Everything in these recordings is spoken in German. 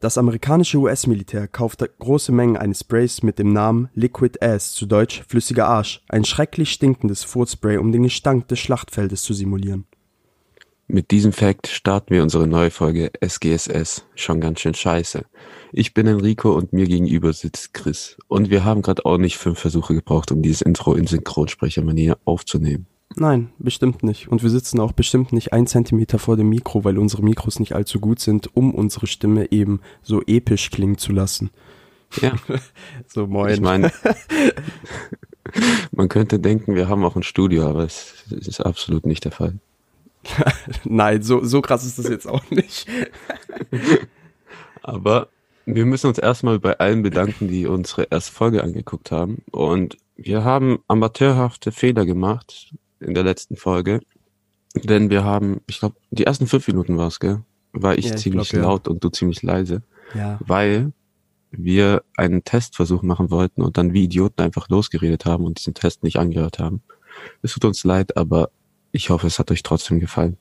Das amerikanische US-Militär kaufte große Mengen eines Sprays mit dem Namen Liquid Ass, zu Deutsch flüssiger Arsch, ein schrecklich stinkendes Furzspray, um den Gestank des Schlachtfeldes zu simulieren. Mit diesem Fact starten wir unsere neue Folge SGSS. Schon ganz schön scheiße. Ich bin Enrico und mir gegenüber sitzt Chris. Und wir haben gerade auch nicht fünf Versuche gebraucht, um dieses Intro in Synchronsprechermanier aufzunehmen. Nein, bestimmt nicht. Und wir sitzen auch bestimmt nicht ein Zentimeter vor dem Mikro, weil unsere Mikros nicht allzu gut sind, um unsere Stimme eben so episch klingen zu lassen. Ja. so moin. Ich meine, man könnte denken, wir haben auch ein Studio, aber es, es ist absolut nicht der Fall. Nein, so, so krass ist das jetzt auch nicht. aber wir müssen uns erstmal bei allen bedanken, die unsere erste Folge angeguckt haben. Und wir haben amateurhafte Fehler gemacht in der letzten Folge. Denn wir haben, ich glaube, die ersten fünf Minuten war es, gell? War ich, Ja, ich ziemlich glaub, ja. laut und du ziemlich leise. Ja. Weil wir einen Testversuch machen wollten und dann wie Idioten einfach losgeredet haben und diesen Test nicht angehört haben. Es tut uns leid, aber ich hoffe, es hat euch trotzdem gefallen.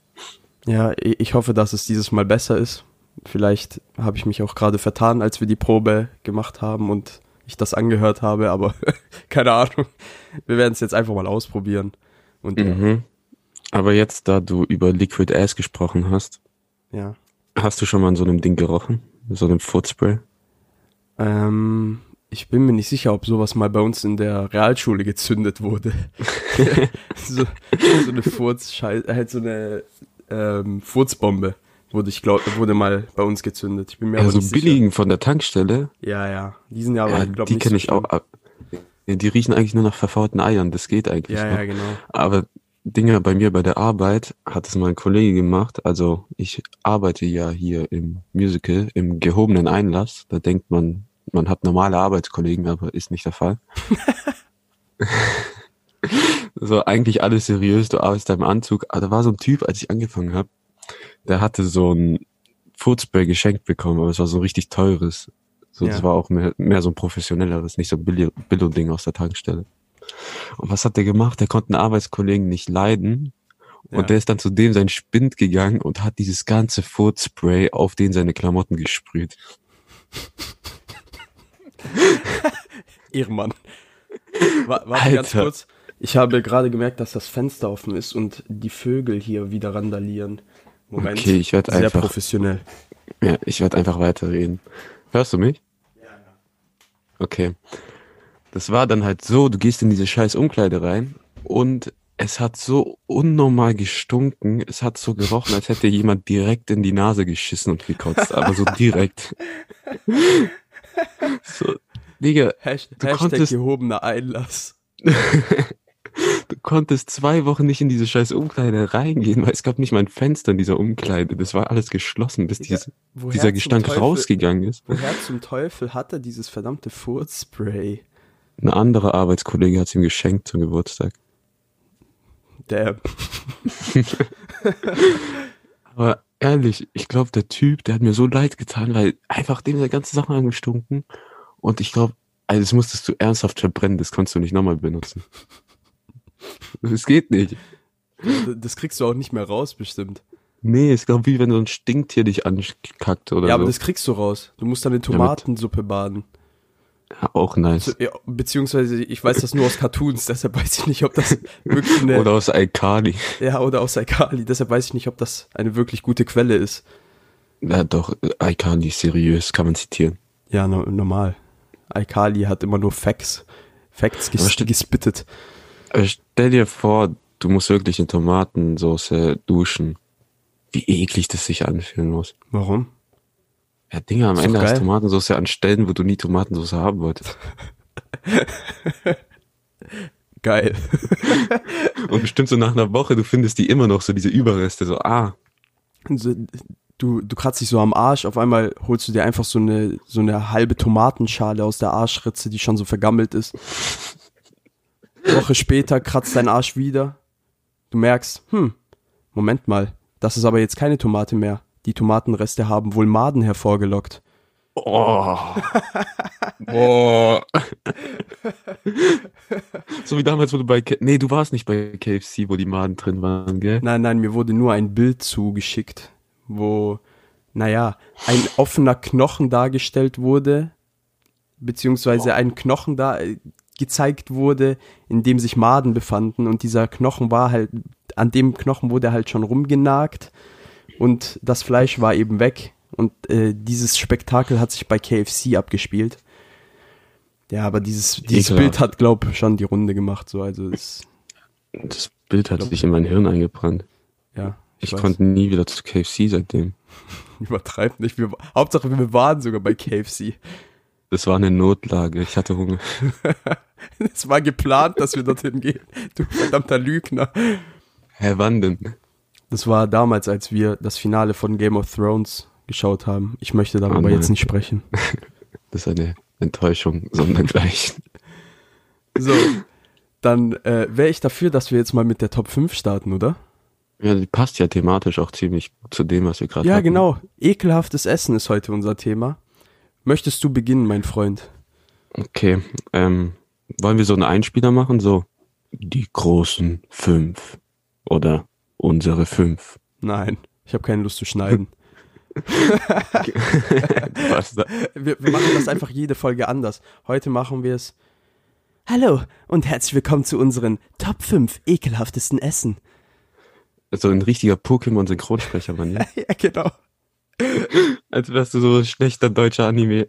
Ja, ich hoffe, dass es dieses Mal besser ist. Vielleicht habe ich mich auch gerade vertan, als wir die Probe gemacht haben und ich das angehört habe, aber keine Ahnung. Wir werden es jetzt einfach mal ausprobieren. Und Mhm. Aber jetzt, da du über Liquid Ass gesprochen hast, ja. hast du schon mal an so einem Ding gerochen? So einem Footspray? Ähm, ich bin mir nicht sicher, ob sowas mal bei uns in der Realschule gezündet wurde. so, so eine Furzscheiße, halt so eine ähm, Furzbombe wurde ich glaube wurde mal bei uns gezündet. Ich bin mir Ja, aber so sicher. billigen von der Tankstelle. Ja, ja. Die sind ja aber, Ja, glaub, die kenne so ich auch ab. Ja, die riechen eigentlich nur nach verfaulten Eiern, das geht eigentlich. Ja, noch. ja, genau. Aber Dinge bei mir bei der Arbeit hat es mal ein Kollege gemacht. Also ich arbeite ja hier im Musical, im gehobenen Einlass. Da denkt man, man hat normale Arbeitskollegen, aber ist nicht der Fall. so eigentlich alles seriös, du arbeitest da im Anzug. Aber da war so ein Typ, als ich angefangen habe, der hatte so ein Footspray geschenkt bekommen, aber es war so ein richtig teures. So, Ja. Das war auch mehr, mehr so ein professionelleres, nicht so ein Billo- Billo-Ding aus der Tankstelle. Und was hat der gemacht? Der konnte einen Arbeitskollegen nicht leiden. Und Ja. der ist dann zu dem sein Spind gegangen und hat dieses ganze Footspray auf den seine Klamotten gesprüht. Ehrenmann. Wa- Warte ganz Alter. kurz. Ich habe gerade gemerkt, dass das Fenster offen ist und die Vögel hier wieder randalieren. Moment. Okay, ich werd Sehr einfach- professionell. Ja, ich werde einfach weiterreden. Hörst du mich? Okay. Das war dann halt so, du gehst in diese scheiß Umkleide rein und es hat so unnormal gestunken. Es hat so gerochen, als hätte jemand direkt in die Nase geschissen und gekotzt, aber so direkt. so, Digga, Hasht Du Hashtag konntest- gehobener Einlass. du konntest zwei Wochen nicht in diese scheiß Umkleide reingehen, weil es gab nicht mal ein Fenster in dieser Umkleide. Das war alles geschlossen, bis dieses, woher dieser Gestank Teufel- rausgegangen ist. Woher zum Teufel hat er dieses verdammte Furzspray? Ein anderer Arbeitskollege hat es ihm geschenkt zum Geburtstag. Der. Aber ehrlich, ich glaube, der Typ, der hat mir so leid getan, weil einfach dem der ganze Sachen angestunken. Und ich glaube, also das musstest du ernsthaft verbrennen, das konntest du nicht nochmal benutzen. Das geht nicht. Das kriegst du auch nicht mehr raus, bestimmt. Nee, es glaube, wie wenn so ein Stinktier dich ankackt oder ja, so. aber das kriegst du raus. Du musst dann in Tomatensuppe baden. ja, auch nice. Ja, beziehungsweise, ich weiß das nur aus Cartoons, deshalb weiß ich nicht, ob das wirklich eine. Oder aus Alkali. ja, oder aus Alkali, deshalb weiß ich nicht, ob das eine wirklich gute Quelle ist. Ja, doch, Alkali, seriös, kann man zitieren. Ja, no, normal. Alkali hat immer nur Facts. Facts ges gespittet. Aber stell dir vor, du musst wirklich in Tomatensauce duschen. Wie eklig das sich anfühlen muss. Warum? Ja, Dinge, am Ist Ende hast Tomatensauce an Stellen, wo du nie Tomatensauce haben wolltest. Geil. Und bestimmt so nach einer Woche, du findest die immer noch so, diese Überreste, so, ah, du, du kratzt dich so am Arsch, auf einmal holst du dir einfach so eine, so eine halbe Tomatenschale aus der Arschritze, die schon so vergammelt ist. Woche später kratzt dein Arsch wieder. Du merkst, hm, Moment mal, das ist aber jetzt keine Tomate mehr. Die Tomatenreste haben wohl Maden hervorgelockt. oh, boah. so wie damals, wo du bei, K nee, du warst nicht bei KFC, wo die Maden drin waren, gell? Nein, nein, mir wurde nur ein Bild zugeschickt, wo naja, ein offener Knochen dargestellt wurde, beziehungsweise ein Knochen da gezeigt wurde, in dem sich Maden befanden und dieser Knochen war halt, an dem Knochen wurde halt schon rumgenagt und das Fleisch war eben weg und äh, dieses Spektakel hat sich bei KFC abgespielt. Ja, aber dieses, dieses Ekelhaft. Bild hat, glaub, schon die Runde gemacht, so, also es, Das Bild hat sich in mein Hirn eingebrannt. ja. Ich weiß. konnte nie wieder zu KFC seitdem. Übertreibt nicht. Wir, Hauptsache, wir waren sogar bei KFC. Das war eine Notlage. Ich hatte Hunger. Es war geplant, dass wir dorthin gehen. Du verdammter Lügner. Hä, wann denn? Das war damals, als wir das Finale von Game of Thrones geschaut haben. Ich möchte darüber Oh jetzt nicht sprechen. Das ist eine Enttäuschung, sondergleichen. So, dann äh, wäre ich dafür, dass wir jetzt mal mit der Top 5 starten, oder? Ja, die passt ja thematisch auch ziemlich zu dem, was wir gerade Ja, hatten. genau. Ekelhaftes Essen ist heute unser Thema. Möchtest du beginnen, mein Freund? Okay, ähm, wollen wir so einen Einspieler machen? So, die großen fünf. Oder unsere fünf. Nein, ich habe keine Lust zu schneiden. Wir, wir machen das einfach jede Folge anders. Heute machen wir es. Hallo und herzlich willkommen zu unseren Top 5 ekelhaftesten Essen. So ein richtiger Pokémon-Synchronsprecher, Mann. Ja? Ja, genau. Als wärst du so ein schlechter deutscher Anime.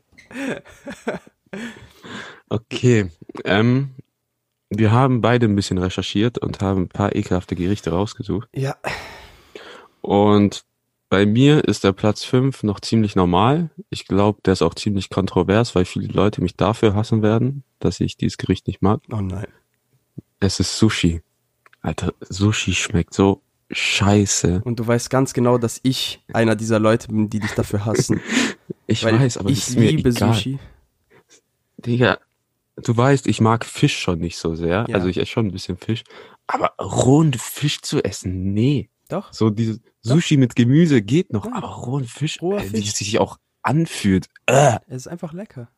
Okay, ähm, wir haben beide ein bisschen recherchiert und haben ein paar ekelhafte Gerichte rausgesucht. Ja. Und bei mir ist der Platz 5 noch ziemlich normal. Ich glaube, der ist auch ziemlich kontrovers, weil viele Leute mich dafür hassen werden, dass ich dieses Gericht nicht mag. Oh nein. Es ist Sushi. Alter, Sushi schmeckt so scheiße. Und du weißt ganz genau, dass ich einer dieser Leute bin, die dich dafür hassen. Ich Weil weiß, aber ich liebe egal. Sushi. Digga, du weißt, ich mag Fisch schon nicht so sehr. Ja. Also ich esse schon ein bisschen Fisch. Aber rohen Fisch zu essen, nee. Doch. So dieses Sushi mit Gemüse geht noch, Ja. aber rohen Fisch, Roher äh, wie es sich auch anfühlt. Äh, Es ist einfach lecker.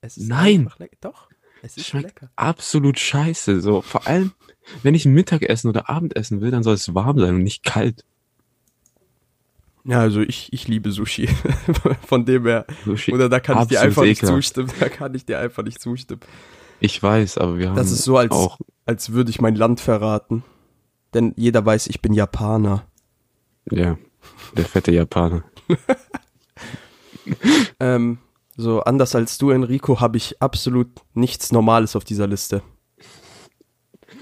Es ist Nein. einfach lecker. Doch. Es ist schmeckt lecker. absolut scheiße. So, vor allem, wenn ich Mittagessen oder Abendessen will, dann soll es warm sein und nicht kalt. Ja, also ich, ich liebe Sushi. Von dem her. Sushi, Oder da kann ich dir absolut einfach nicht ekelhaft. zustimmen. Da kann ich dir einfach nicht zustimmen. Ich weiß, aber wir haben Das ist so, als, auch, als würde ich mein Land verraten. Denn jeder weiß, ich bin Japaner. ja, der fette Japaner. Ähm, so anders als du, Enrico, habe ich absolut nichts Normales auf dieser Liste.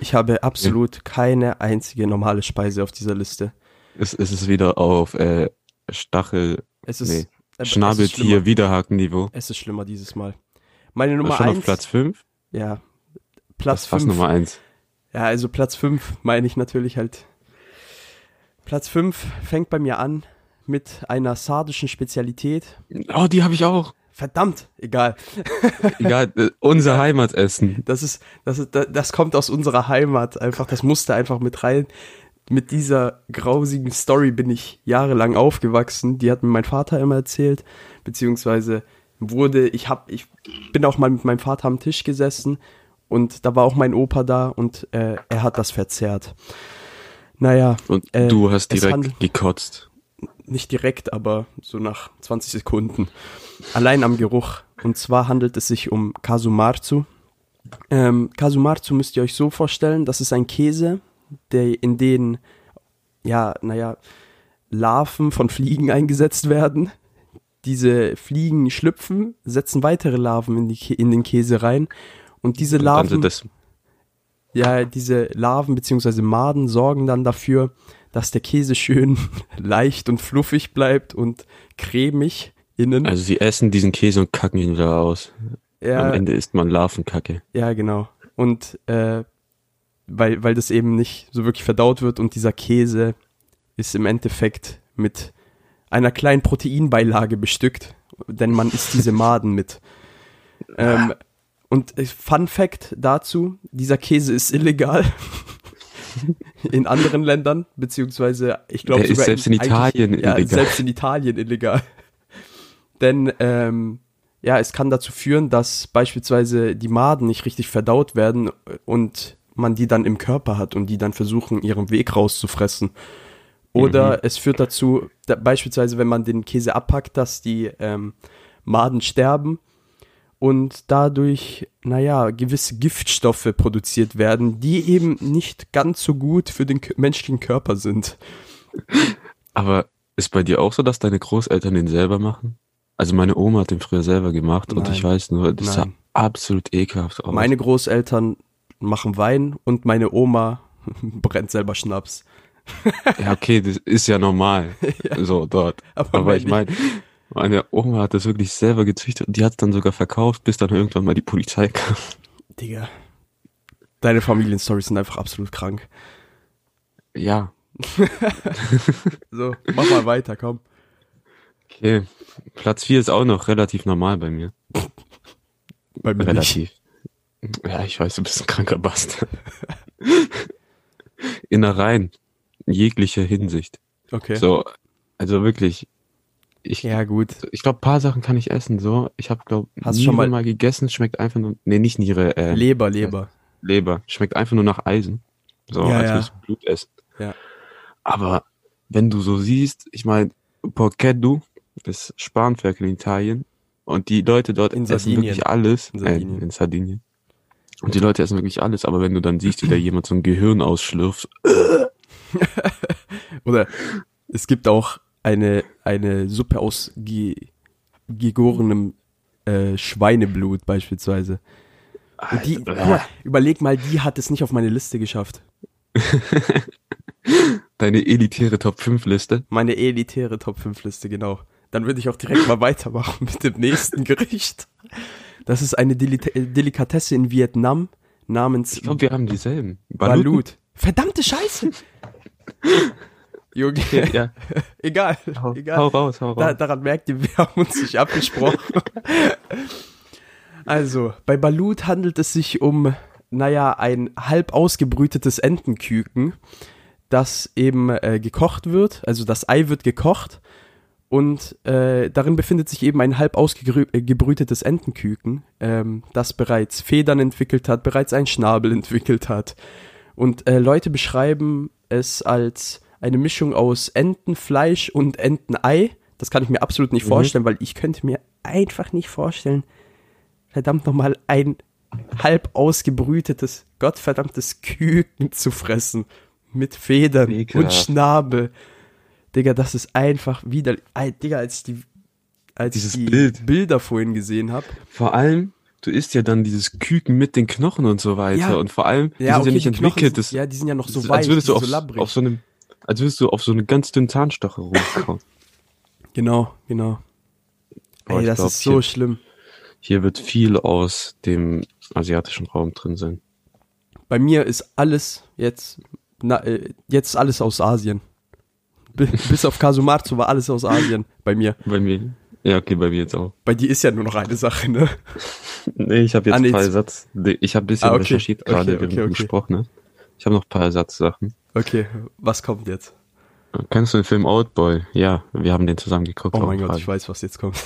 Ich habe absolut keine einzige normale Speise auf dieser Liste. Es, es ist wieder auf äh, Stachel, Es ist, Nee. äh, Schnabeltier, schlimmer. Widerhaken-Niveau. Es ist schlimmer dieses Mal. Meine Nummer schon eins. auf Platz 5? Ja. Platz Das ist fast fünf. Nummer 1. Ja, also Platz 5 meine ich natürlich halt. Platz 5 fängt bei mir an mit einer sardischen Spezialität. Oh, die habe ich auch. Verdammt, egal. Egal, äh, unser Heimatessen. Das ist, das ist, das, kommt aus unserer Heimat einfach. Das musste einfach mit rein. Mit dieser grausigen Story bin ich jahrelang aufgewachsen. Die hat mir mein Vater immer erzählt, beziehungsweise wurde, ich hab, ich bin auch mal mit meinem Vater am Tisch gesessen und da war auch mein Opa da und äh, er hat das verzehrt. Naja, Und Äh, du hast direkt gekotzt. Nicht direkt, aber so nach 20 Sekunden. Allein am Geruch. Und zwar handelt es sich um Kasumarzu. Ähm, Kasumarzu müsst ihr euch so vorstellen, das ist ein Käse, der in den, ja, naja, Larven von Fliegen eingesetzt werden. Diese Fliegen schlüpfen, setzen weitere Larven in, die, in den Käse rein. Und diese Und Larven das, ja, diese Larven bzw. Maden sorgen dann dafür, dass der Käse schön leicht und fluffig bleibt und cremig innen. also sie essen diesen Käse und kacken ihn wieder aus. Am ja, Ende isst man Larvenkacke. ja, genau. Und äh, weil, weil das eben nicht so wirklich verdaut wird und dieser Käse ist im Endeffekt mit einer kleinen Proteinbeilage bestückt, denn man isst diese Maden mit. Ähm, und äh, Fun Fact dazu, dieser Käse ist illegal in anderen Ländern, beziehungsweise ich glaube sogar selbst in eigentlich- Italien ja, illegal. selbst in Italien illegal. Denn ähm, ja, es kann dazu führen, dass beispielsweise die Maden nicht richtig verdaut werden und man die dann im Körper hat und die dann versuchen, ihren Weg rauszufressen. Oder Mhm. es führt dazu, da, beispielsweise, wenn man den Käse abpackt, dass die ähm, Maden sterben und dadurch, naja, gewisse Giftstoffe produziert werden, die eben nicht ganz so gut für den menschlichen Körper sind. Aber ist bei dir auch so, dass deine Großeltern den selber machen? Also meine Oma hat den früher selber gemacht und Nein. ich weiß nur, das sah absolut ekelhaft aus. Meine Großeltern machen Wein und meine Oma brennt selber Schnaps. ja, okay, das ist ja normal. So dort. Aber Aber, ich meine- meine, Oma hat das wirklich selber gezüchtet und die hat es dann sogar verkauft, bis dann irgendwann mal die Polizei kam. Digga. Deine Familienstorys sind einfach absolut krank. Ja, So, mach mal weiter, komm. okay. Platz 4 ist auch noch relativ normal bei mir. Bei mir nicht. Relativ. Ja, ich weiß, du bist ein kranker Bastard. Innereien. In jeglicher Hinsicht. Okay. So, also wirklich. Ich, Ja, gut. ich glaube, paar Sachen kann ich essen. So, ich habe glaube Hast du Niere schon mal, mal- gegessen. Schmeckt einfach nur. Nee, nicht Niere. Äh, Leber, Leber. Leber. Schmeckt einfach nur nach Eisen. So, Ja, als ja. würdest du Blut essen. Ja. Aber wenn du so siehst, ich meine, Porceddu ist Spanferkel in Italien und die Leute dort In essen Sardinien. wirklich alles. In In Sardinien. Sardinien. Äh, in Sardinien. Und die Leute essen wirklich alles, aber wenn du dann siehst, wie da jemand so ein Gehirn ausschlürft, Oder es gibt auch eine, eine Suppe aus ge gegorenem äh, Schweineblut beispielsweise. Und die, mal, überleg mal, die hat es nicht auf meine Liste geschafft. deine elitäre Top 5 Liste. Meine elitäre Top 5 Liste, genau. Dann würde ich auch direkt mal weitermachen mit dem nächsten Gericht. Das ist eine Deli Delikatesse in Vietnam namens Ich glaube, wir haben dieselben. Balut. Verdammte Scheiße! Junge, Ja, egal, hau, egal. hau raus, hau raus. Da, daran merkt ihr, wir haben uns nicht abgesprochen. also, bei Balut handelt es sich um, naja, ein halb ausgebrütetes Entenküken, das eben äh, gekocht wird. Also das Ei wird gekocht und äh, darin befindet sich eben ein halb ausgebrütetes Entenküken, ähm, das bereits Federn entwickelt hat, bereits einen Schnabel entwickelt hat. Und äh, Leute beschreiben es als eine Mischung aus Entenfleisch und Entenei. Das kann ich mir absolut nicht Mhm. vorstellen, weil ich könnte mir einfach nicht vorstellen, verdammt nochmal ein halb ausgebrütetes, gottverdammtes Küken zu fressen. Mit Federn und Ekelhaft. Schnabel. Digga, das ist einfach wieder. Ey, Digga, als ich die, als Dieses die Bild. Bilder vorhin gesehen habe. Vor allem, du isst ja dann dieses Küken mit den Knochen und so weiter. Ja. Und vor allem, die Ja, sind okay, ja nicht entwickelt. sind, Das, ja, die sind ja noch so weich, als würdest du auf, so auf so einem, als würdest du auf so eine ganz dünnen Zahnstocher rumkauen. Genau, genau. Aber Ey, das glaub, ist so hier- schlimm. Hier wird viel aus dem asiatischen Raum drin sein. Bei mir ist alles jetzt, na, äh, jetzt alles aus Asien. Bis auf Kasumatsu war alles aus Asien bei mir. Bei mir. Ja, okay, bei mir jetzt auch. Bei dir ist ja nur noch eine Sache, ne? Nee, ich habe jetzt Ah, nee, ein paar Ersatz. Ich habe ein bisschen Ah, okay. recherchiert gerade, Okay, okay, du okay. gesprochen hast. Ich habe noch ein paar Ersatzsachen. Okay, was kommt jetzt? Kennst du den Film Oldboy? Ja, wir haben den zusammen geguckt. Oh mein Gott, gerade. ich weiß, was jetzt kommt.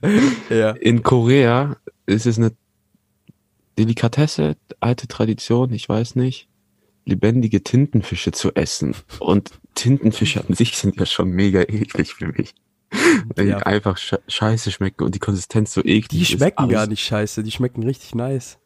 ja. In Korea ist es eine Delikatesse, alte Tradition, ich weiß nicht, lebendige Tintenfische zu essen. Und Tintenfische an sich sind ja schon mega eklig für mich. Weil Ja. die einfach sche scheiße schmecken und die Konsistenz so eklig Die ist. schmecken aber gar nicht scheiße, die schmecken richtig nice.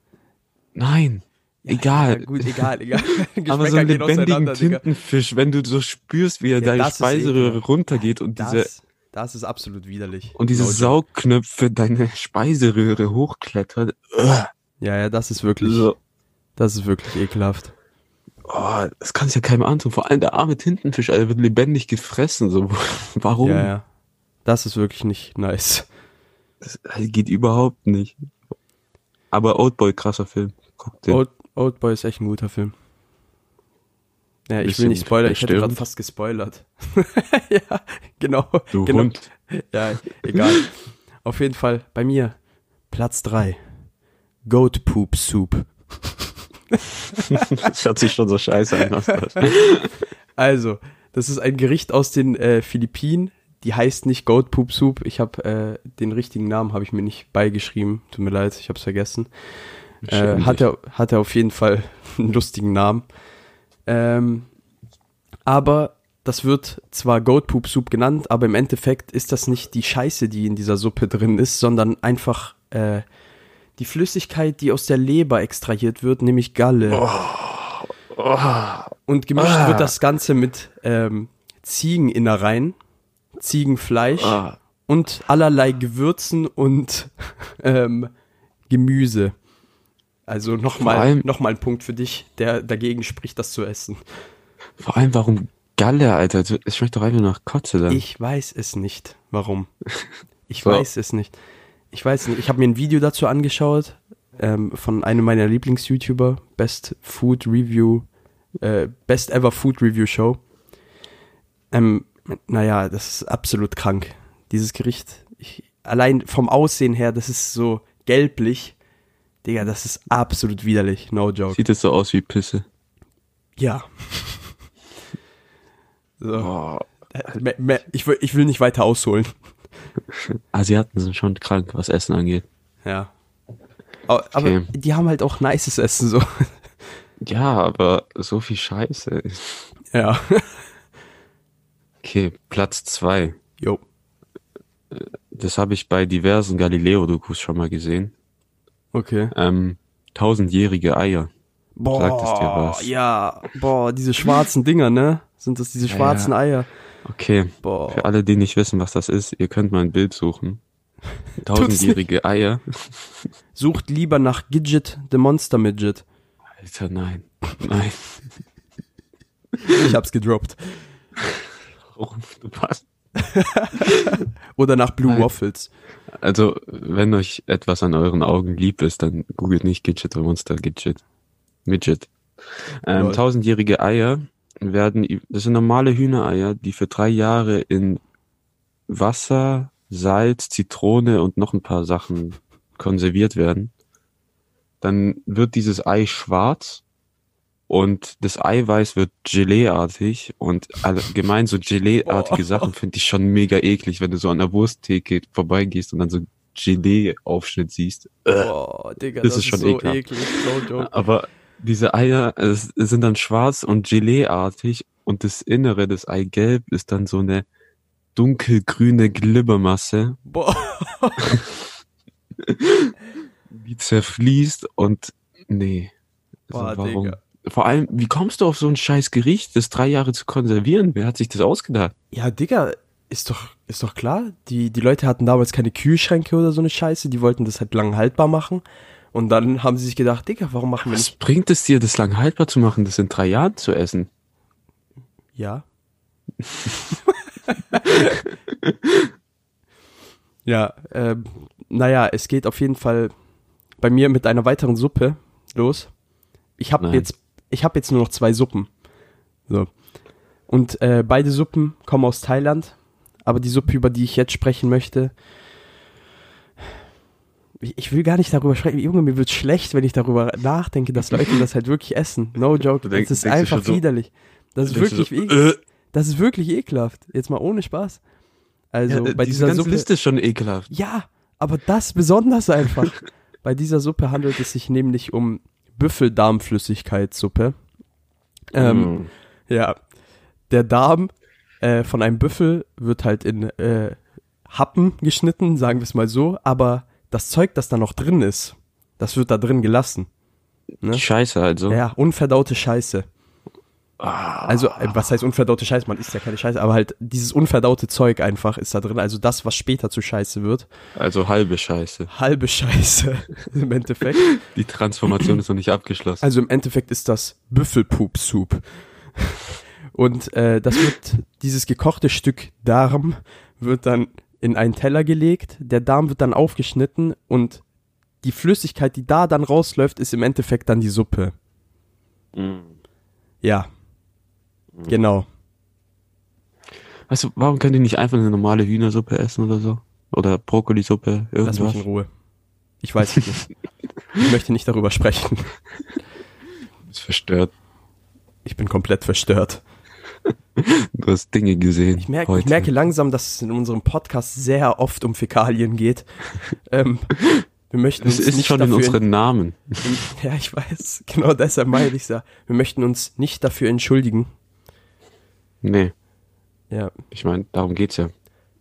Nein, egal. Ja, gut, egal, egal. Aber so einen lebendigen. Tintenfisch, wenn du so spürst, wie er Ja, deine das Speiseröhre runtergeht und diese Das, das ist absolut widerlich. und diese joke. Saugknöpfe deine Speiseröhre hochklettern. Ugh. Ja, ja, das ist wirklich, So. das ist wirklich ekelhaft. Oh, das kannst ja keinem antun. Vor allem der arme Tintenfisch, Alter, wird lebendig gefressen. So, warum? Ja, ja. Das ist wirklich nicht nice. Das geht überhaupt nicht. Aber Oldboy, krasser Film. Guck den. Old, Oldboy ist echt ein guter Film. Ja, ich will nicht spoilern, ich hätte gerade fast gespoilert. ja, genau. Du genau. Hund. Ja, egal. Auf jeden Fall bei mir Platz 3. Goat Poop Soup. Das hört sich schon so scheiße an. Also, das ist ein Gericht aus den äh, Philippinen. Die heißt nicht Goat Poop Soup. Ich habe äh, den richtigen Namen habe ich mir nicht beigeschrieben. Tut mir leid, ich habe es vergessen. Äh, hat, er, hat er auf jeden Fall einen lustigen Namen. Ähm, aber das wird zwar Goat Poop Soup genannt, aber im Endeffekt ist das nicht die Scheiße, die in dieser Suppe drin ist, sondern einfach äh, die Flüssigkeit, die aus der Leber extrahiert wird, nämlich Galle. Und gemischt Ah. wird das Ganze mit ähm, Ziegeninnereien, Ziegenfleisch Ah. und allerlei Gewürzen und ähm, Gemüse. Also nochmal noch mal ein Punkt für dich, der dagegen spricht, das zu essen. Vor allem, warum Galle, Alter? Es schmeckt doch einfach nach Kotze dann. Ich weiß es nicht. Warum? Ich So. weiß es nicht. Ich weiß nicht. Ich habe mir ein Video dazu angeschaut ähm, von einem meiner Lieblings-YouTuber, Best Food Review, äh, Best Ever Food Review Show. Ähm, naja, das ist absolut krank. Dieses Gericht, ich, allein vom Aussehen her, das ist so gelblich. Digga, das ist absolut widerlich. No joke. Sieht es so aus wie Pisse. Ja. so. Äh, Ich, will, ich will nicht weiter ausholen. Asiaten sind schon krank, was Essen angeht. Ja. Aber, aber Okay. die haben halt auch nices Essen so. Ja, aber so viel Scheiße. ja. Okay, Platz zwei. Jo. Das habe ich bei diversen Galileo-Dokus schon mal gesehen. Okay. Ähm, tausendjährige Eier. Boah, Sagt es dir was? ja. Boah, diese schwarzen Dinger, ne? Sind das diese Ja, schwarzen ja. Eier? Okay, Boah. für alle, die nicht wissen, was das ist, ihr könnt mal ein Bild suchen. Tausendjährige Eier. Sucht lieber nach Gidget the Monster Midget. Alter, nein. Nein. Ich hab's gedroppt. Warum? Du passt. Oder nach Blue Nein. Waffles. Also, wenn euch etwas an euren Augen lieb ist, dann googelt nicht Gidget oder Monster Gidget. Midget. Ähm, tausendjährige Eier werden, das sind normale Hühnereier, die für drei Jahre in Wasser, Salz, Zitrone und noch ein paar Sachen konserviert werden. Dann wird dieses Ei schwarz und das Eiweiß wird Geleeartig und allgemein so Geleeartige Boah. Sachen finde ich schon mega eklig, wenn du so an der Wursttheke vorbeigehst und dann so Gelee-Aufschnitt siehst. Boah, Digga, Das das, ist schon so ekelhaft. eklig. No. Aber diese Eier es, es sind dann schwarz und Geleeartig und das Innere, das Eigelb, ist dann so eine dunkelgrüne Glibbermasse, Boah. die zerfließt und nee. Also Boah, Digga. Vor allem, wie kommst du auf so ein scheiß Gericht, das drei Jahre zu konservieren? Wer hat sich das ausgedacht? Ja, Digga, ist doch, ist doch klar. Die, die Leute hatten damals keine Kühlschränke oder so eine Scheiße. Die wollten das halt lang haltbar machen. Und dann haben sie sich gedacht, Digga, warum machen wir Was nicht? bringt es dir, das lang haltbar zu machen, das in drei Jahren zu essen? Ja. ja, ähm, naja, es geht auf jeden Fall bei mir mit einer weiteren Suppe los. Ich habe jetzt, ich habe jetzt nur noch zwei Suppen. So. Und äh, beide Suppen kommen aus Thailand. Aber die Suppe, über die ich jetzt sprechen möchte, ich, will gar nicht darüber sprechen. Junge, mir wird schlecht, wenn ich darüber nachdenke, dass Leute das halt wirklich essen. No joke. Denk- das ist einfach so- widerlich. Das ist wirklich so, äh, Das ist wirklich ekelhaft. Jetzt mal ohne Spaß. Also ja, bei diese dieser ganze Suppe. Liste ist schon ekelhaft. Ja, aber das besonders einfach. bei dieser Suppe handelt es sich nämlich um Büffeldarmflüssigkeitssuppe. Ähm, Mm. Ja, der Darm äh, von einem Büffel wird halt in äh, Happen geschnitten, sagen wir es mal so, aber das Zeug, das da noch drin ist, das wird da drin gelassen. Ne? Scheiße also. Ja, unverdaute Scheiße. Ah. Also, äh, was heißt unverdaute Scheiße? Man isst ja keine Scheiße, aber halt dieses unverdaute Zeug einfach ist da drin. Also das, was später zu Scheiße wird. Also halbe Scheiße. Halbe Scheiße im Endeffekt. Die Transformation ist noch nicht abgeschlossen. Also im Endeffekt ist das Büffelpoop-Soup. Und äh, das wird, dieses gekochte Stück Darm wird dann in einen Teller gelegt, der Darm wird dann aufgeschnitten und die Flüssigkeit, die da dann rausläuft, ist im Endeffekt dann die Suppe. Mm. Ja. Genau. Weißt du, warum könnt ihr nicht einfach eine normale Hühnersuppe essen oder so? Oder Brokkolisuppe, Lass mich irgendwas? in Ruhe. Ich weiß es nicht. Ich möchte nicht darüber sprechen. ist verstört. Ich bin komplett verstört. Du hast Dinge gesehen. Ich merke, heute. ich merke langsam, dass es in unserem Podcast sehr oft um Fäkalien geht. ähm, wir möchten Es uns ist nicht schon in dafür unseren Namen. Ja, ich weiß. Genau deshalb meine ich ja. Wir möchten uns nicht dafür entschuldigen. Nee. Ja. Ich meine, darum geht's ja.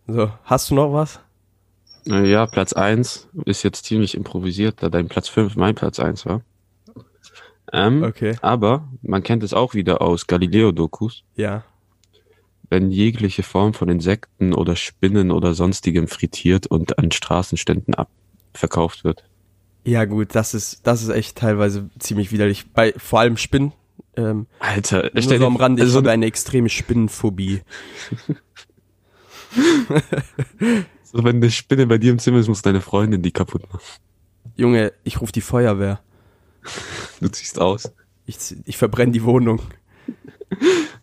So, hast du noch was? Ja, Platz eins ist jetzt ziemlich improvisiert, da dein Platz fünf mein Platz eins war. Ähm, Okay. Aber man kennt es auch wieder aus Galileo-Dokus, Ja. wenn jegliche Form von Insekten oder Spinnen oder sonstigem frittiert und an Straßenständen abverkauft wird. Ja, gut, das ist, das ist echt teilweise ziemlich widerlich. Bei vor allem Spinnen. Ähm, Alter, nur stell so am Rande, ich also, habe eine extreme Spinnenphobie. so, wenn eine Spinne bei dir im Zimmer ist, muss deine Freundin die kaputt machen. Junge, ich rufe die Feuerwehr. Du ziehst aus. Ich, ich verbrenne die Wohnung.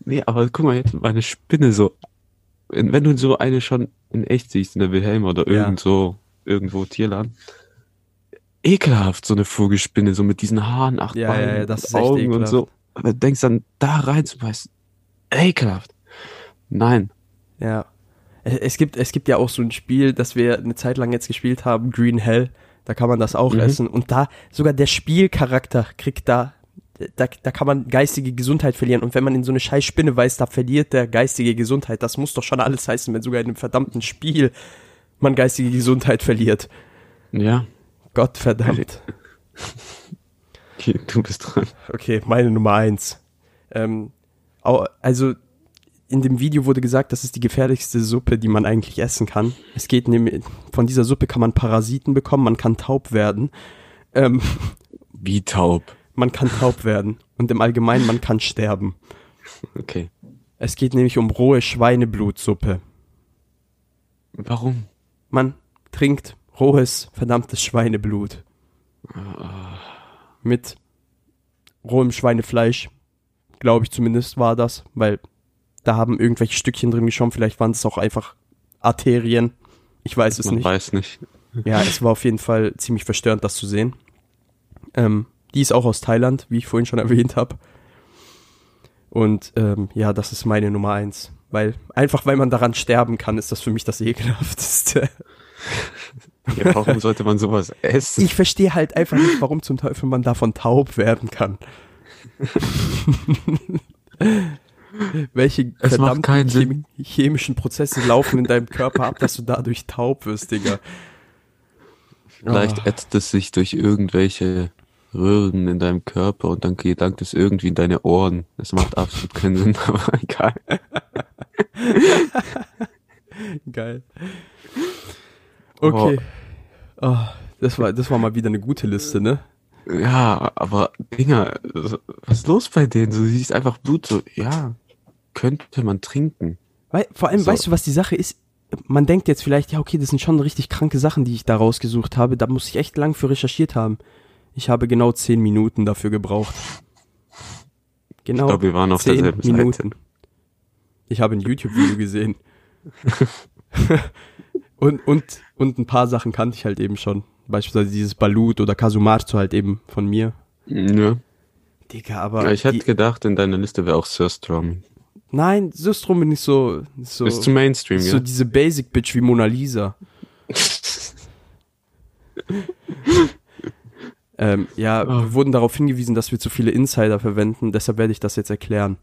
Nee, aber guck mal jetzt, meine Spinne so. Wenn du so eine schon in echt siehst, in der Wilhelm oder Ja. irgend so, irgendwo Tierladen. Ekelhaft, so eine Vogelspinne, so mit diesen Haaren, acht Ja, ja, Beinen, ja, das ist Augen und so. Aber du denkst dann, da reinzubeißen. Ekelhaft. Nein. Ja. Es gibt, es gibt ja auch so ein Spiel, das wir eine Zeit lang jetzt gespielt haben, Green Hell. Da kann man das auch Mhm. essen. Und da, sogar der Spielcharakter kriegt da, da, da kann man geistige Gesundheit verlieren. Und wenn man in so eine scheiß Spinne weiß, da verliert der geistige Gesundheit. Das muss doch schon alles heißen, wenn sogar in einem verdammten Spiel man geistige Gesundheit verliert. Ja, Gott verdammt. okay, du bist dran. Okay, meine Nummer eins. Ähm, also in dem Video wurde gesagt, das ist die gefährlichste Suppe, die man eigentlich essen kann. Es geht nämlich, von dieser Suppe kann man Parasiten bekommen, man kann taub werden. Ähm, Wie taub. man kann taub werden. Und im Allgemeinen, man kann sterben. Okay. Es geht nämlich um rohe Schweineblutsuppe. Warum? Man trinkt rohes, verdammtes Schweineblut. Mit rohem Schweinefleisch. Glaube ich zumindest war das, weil da haben irgendwelche Stückchen drin geschwommen. Vielleicht waren es auch einfach Arterien. Ich weiß es Man nicht. weiß nicht. Ja, es war auf jeden Fall ziemlich verstörend, das zu sehen. Ähm, die ist auch aus Thailand, wie ich vorhin schon erwähnt habe. Und ähm, ja, das ist meine Nummer eins. Weil, einfach weil man daran sterben kann, ist das für mich das ekelhafteste. Ja, warum sollte man sowas essen? Ich verstehe halt einfach nicht, warum zum Teufel man davon taub werden kann. Welche Es Sinn. chemi- chemischen Prozesse laufen in deinem Körper ab, dass du dadurch taub wirst, Digga. Vielleicht Ah. ätzt es sich durch irgendwelche Röhren in deinem Körper und dann gelangt es irgendwie in deine Ohren. Das macht absolut keinen Sinn, aber egal. Geil. Okay. Oh, das, war, das war mal wieder eine gute Liste, ne? Ja, aber Dinger, was ist los bei denen? Du siehst einfach Blut, so, ja, könnte man trinken. Weil, vor allem, So. weißt du, was die Sache ist? Man denkt jetzt vielleicht, ja, okay, das sind schon richtig kranke Sachen, die ich da rausgesucht habe. Da muss ich echt lang für recherchiert haben. Ich habe genau zehn Minuten dafür gebraucht. Genau. Ich glaube, wir waren auf derselben Minuten. Seite. Ich habe ein YouTube-Video gesehen. und, und, und ein paar Sachen kannte ich halt eben schon. Beispielsweise dieses Balut oder Kasumarzu halt eben von mir. Ja. Digga, aber. ja ich hätte gedacht, in deiner Liste wäre auch Surstrom. nein, Systrom bin ich so. so Ist zu Mainstream, so ja. diese Basic Bitch wie Mona Lisa. Ähm, ja, Oh. wir wurden darauf hingewiesen, dass wir zu viele Insider verwenden, deshalb werde ich das jetzt erklären.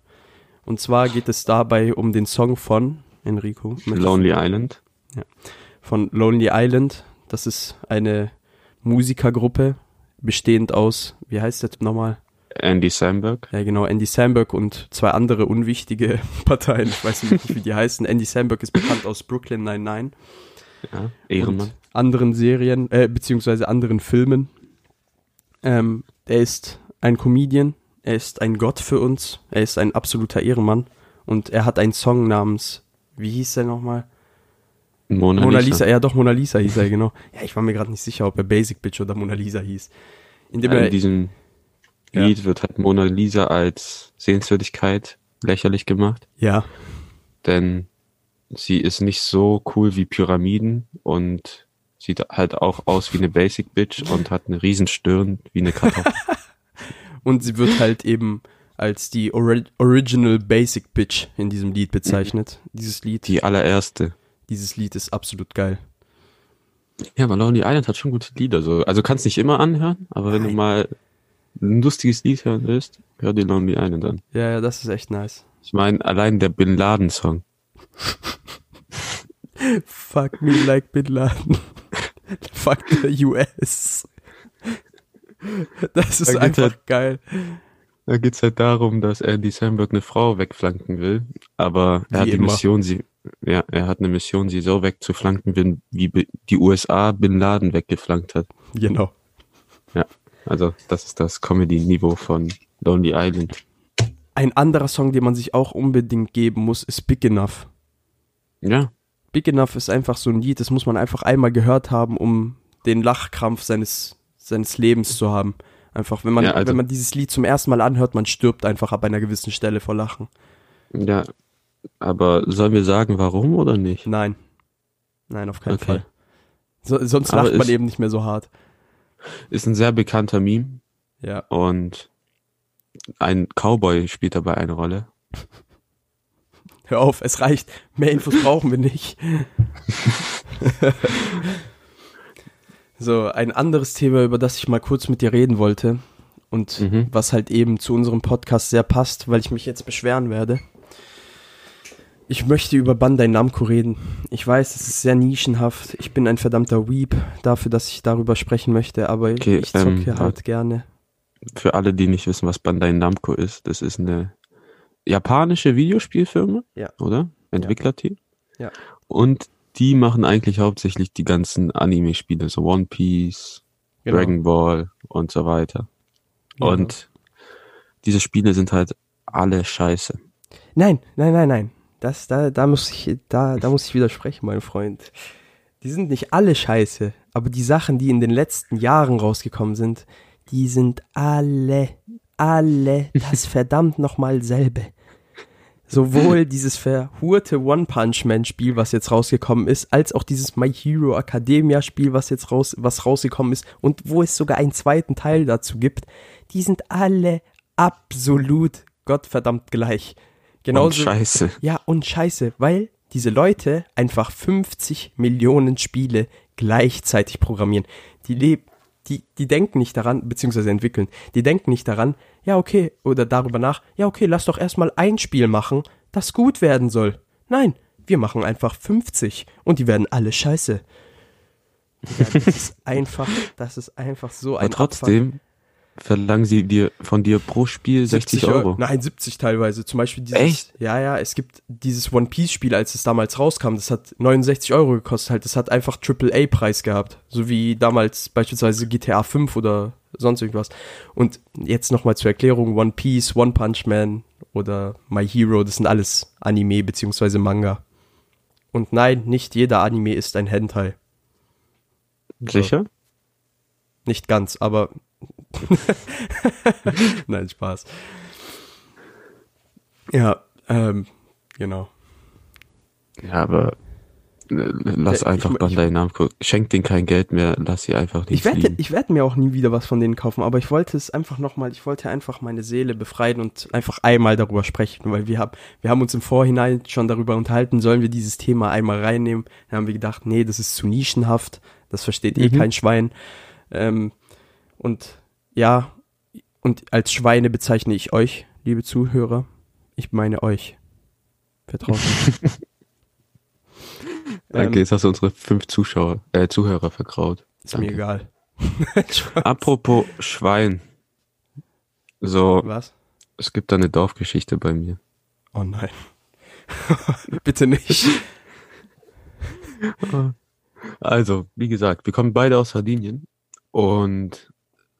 Und zwar geht es dabei um den Song von Enrico. Lonely Island. Von Lonely Island. Das ist eine Musikergruppe, bestehend aus, wie heißt der Typ nochmal? Andy Samberg. Ja, genau, Andy Samberg und zwei andere unwichtige Parteien. Ich weiß nicht, wie die heißen. Andy Samberg ist bekannt aus Brooklyn 99 Ja, Ehrenmann. und anderen Serien, äh, beziehungsweise anderen Filmen. Ähm, er ist ein Comedian, er ist ein Gott für uns, er ist ein absoluter Ehrenmann und er hat einen Song namens, wie hieß der nochmal? Mona, Mona Lisa. Lisa, ja doch, Mona Lisa hieß er, genau. Ja, ich war mir gerade nicht sicher, ob er Basic Bitch oder Mona Lisa hieß. In er, diesem Ja. Lied wird halt Mona Lisa als Sehenswürdigkeit lächerlich gemacht, ja, denn sie ist nicht so cool wie Pyramiden und sieht halt auch aus wie eine Basic Bitch und hat eine Riesenstirn wie eine Kartoffel. und sie wird halt eben als die Ori Original Basic Bitch in diesem Lied bezeichnet. Dieses Lied, Die allererste. Dieses Lied ist absolut geil. Ja, aber Lonely Island hat schon gute Lieder. So. Also kannst nicht immer anhören, aber wenn du Nein. mal ein lustiges Lied hören willst, hör dir Lonely Island an. Ja, ja, das ist echt nice. Ich meine, allein der Bin Laden Song. Fuck me like Bin Laden. Fuck the US. Das ist Da einfach halt- geil. Da geht's halt darum, dass Andy Samberg eine Frau wegflanken will, aber er Wie hat die immer. Mission, sie, ja, er hat eine Mission, sie so wegzuflanken, wie, die USA Bin Laden weggeflankt hat. Genau. Ja, also das ist das Comedy-Niveau von Lonely Island. Ein anderer Song, den man sich auch unbedingt geben muss, ist Big Enough. Ja, Big Enough ist einfach so ein Lied, das muss man einfach einmal gehört haben, um den Lachkrampf seines, seines Lebens zu haben. Einfach, wenn man, Ja, also- wenn man dieses Lied zum ersten Mal anhört, man stirbt einfach ab einer gewissen Stelle vor Lachen. ja, aber sollen wir sagen, warum oder nicht? Nein. Nein, auf keinen Okay. Fall. So, sonst Aber lacht man eben nicht mehr so hart. Ist ein sehr bekannter Meme Ja. und ein Cowboy spielt dabei eine Rolle. Hör auf, es reicht. Mehr Infos brauchen wir nicht. so, ein anderes Thema, über das ich mal kurz mit dir reden wollte und Mhm. was halt eben zu unserem Podcast sehr passt, weil ich mich jetzt beschweren werde. Ich möchte über Bandai Namco reden. Ich weiß, es ist sehr nischenhaft. Ich bin ein verdammter Weep dafür, dass ich darüber sprechen möchte, aber Okay, ich zocke ähm, halt gerne. Für alle, die nicht wissen, was Bandai Namco ist, das ist eine japanische Videospielfirma, Ja. oder? Entwicklerteam. Ja. Und die machen eigentlich hauptsächlich die ganzen Anime-Spiele, so One Piece, Genau. Dragon Ball und so weiter. Ja. Und diese Spiele sind halt alle scheiße. Nein, nein, nein, nein. Das, da, da muss ich, da, da muss ich widersprechen, mein Freund. Die sind nicht alle scheiße, aber die Sachen, die in den letzten Jahren rausgekommen sind, die sind alle, alle das verdammt nochmal selbe. Sowohl dieses verhurte One-Punch-Man-Spiel, was jetzt rausgekommen ist, als auch dieses My Hero Academia-Spiel, was jetzt raus, was rausgekommen ist und wo es sogar einen zweiten Teil dazu gibt, die sind alle absolut gottverdammt gleich. Und Genauso, scheiße. ja, und scheiße, weil diese Leute einfach 50 Millionen Spiele gleichzeitig programmieren. Die leben, die, die denken nicht daran, beziehungsweise entwickeln, die denken nicht daran, ja, okay, oder darüber nach, ja, okay, lass doch erstmal ein Spiel machen, das gut werden soll. Nein, wir machen einfach 50 und die werden alle scheiße. Ja, das ist einfach, das ist einfach so ein Aber trotzdem verlangen sie dir von dir pro Spiel 60 Euro. Nein, 70 teilweise. Zum Beispiel dieses. Echt? Ja, ja, es gibt dieses One Piece Spiel, als es damals rauskam, das hat 69 Euro gekostet halt. Das hat einfach Triple Preis gehabt. So wie damals beispielsweise GTA 5 oder sonst irgendwas. Und jetzt nochmal zur Erklärung, One Piece, One Punch Man oder My Hero, das sind alles Anime beziehungsweise Manga. Und nein, nicht jeder Anime ist ein Hentai. Sicher? Nicht ganz, aber. Nein, Spaß. Ja, ähm, genau. Ja, aber äh, lass einfach ich- Bandai Namco. Schenk denen kein Geld mehr, lass sie einfach nicht Ich werde, fliegen. ich werde mir auch nie wieder was von denen kaufen, aber ich wollte es einfach nochmal, ich wollte einfach meine Seele befreien und einfach einmal darüber sprechen, weil wir haben, wir haben uns im Vorhinein schon darüber unterhalten, sollen wir dieses Thema einmal reinnehmen. Dann haben wir gedacht, nee, das ist zu nischenhaft, das versteht eh Mhm. kein Schwein. Ähm, und ja, und als Schweine bezeichne ich euch, liebe Zuhörer. Ich meine euch. Vertraut mir. Okay, Ähm, jetzt hast du unsere fünf Zuschauer, äh, Zuhörer verkraut. ist mir danke. egal. Apropos Schwein. So, Was? es gibt da eine Dorfgeschichte bei mir. Oh nein. Bitte nicht. Also, wie gesagt, wir kommen beide aus Sardinien und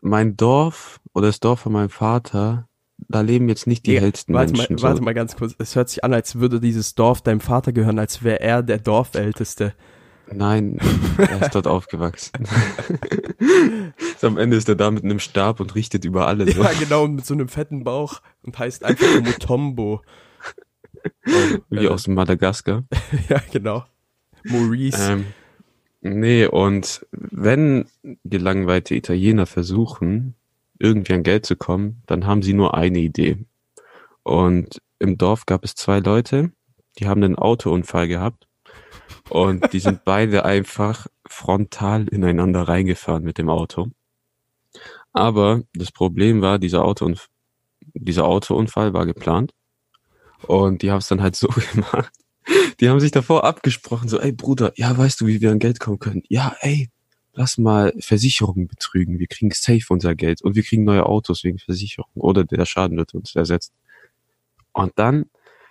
mein Dorf oder das Dorf von meinem Vater, da leben jetzt nicht die Digga, hellsten warte Menschen. Mal, warte so. mal ganz kurz. Es hört sich an, als würde dieses Dorf deinem Vater gehören, als wäre er der Dorfälteste. Nein, er ist dort aufgewachsen. so, am Ende ist er da mit einem Stab und richtet über alle. So. Ja, genau, und mit so einem fetten Bauch und heißt einfach nur Mutombo. Wie äh, aus Madagaskar. ja, genau. Maurice. Ähm, nee, und wenn gelangweilte Italiener versuchen, irgendwie an Geld zu kommen, dann haben sie nur eine Idee. Und im Dorf gab es zwei Leute, die haben einen Autounfall gehabt und die sind beide einfach frontal ineinander reingefahren mit dem Auto. Aber das Problem war, dieser Autounfall, dieser Autounfall war geplant und die haben es dann halt so gemacht, Die haben sich davor abgesprochen, so, ey Bruder, ja, weißt du, wie wir an Geld kommen können? Ja, ey, lass mal Versicherungen betrügen. Wir kriegen safe unser Geld und wir kriegen neue Autos wegen Versicherung oder der Schaden wird uns ersetzt. Und dann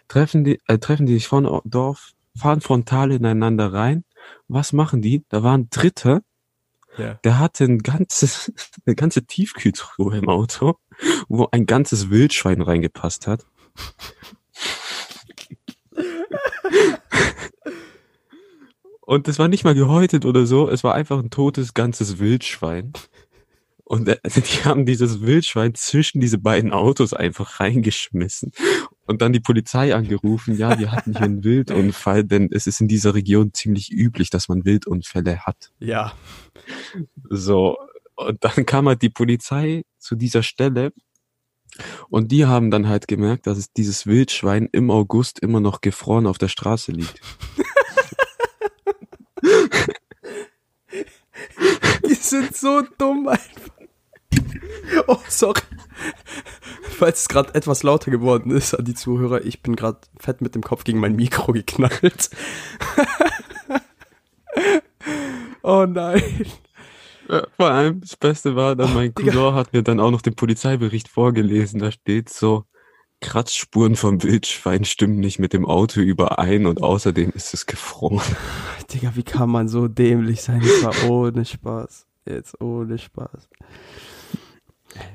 treffen die, äh, treffen die sich von Dorf, fahren frontal ineinander rein. Was machen die? Da war ein Dritter, Ja. der hatte ein ganzes, eine ganze Tiefkühltruhe im Auto, wo ein ganzes Wildschwein reingepasst hat. Und es war nicht mal gehäutet oder so, es war einfach ein totes ganzes Wildschwein. Und äh, die haben dieses Wildschwein zwischen diese beiden Autos einfach reingeschmissen und dann die Polizei angerufen. Ja, wir hatten hier einen Wildunfall, denn es ist in dieser Region ziemlich üblich, dass man Wildunfälle hat. Ja. So, und dann kam halt die Polizei zu dieser Stelle und die haben dann halt gemerkt, dass es dieses Wildschwein im August immer noch gefroren auf der Straße liegt. Die sind so dumm einfach. Oh, sorry. Falls es gerade etwas lauter geworden ist an die Zuhörer, ich bin gerade fett mit dem Kopf gegen mein Mikro geknallt. oh nein. Vor allem das Beste war dann, mein. Cousin hat mir dann auch noch den Polizeibericht vorgelesen. Da steht so, Kratzspuren vom Wildschwein stimmen nicht mit dem Auto überein und außerdem ist es gefroren. Digga, wie kann man so dämlich sein? Das war ohne Spaß. Jetzt ohne Spaß.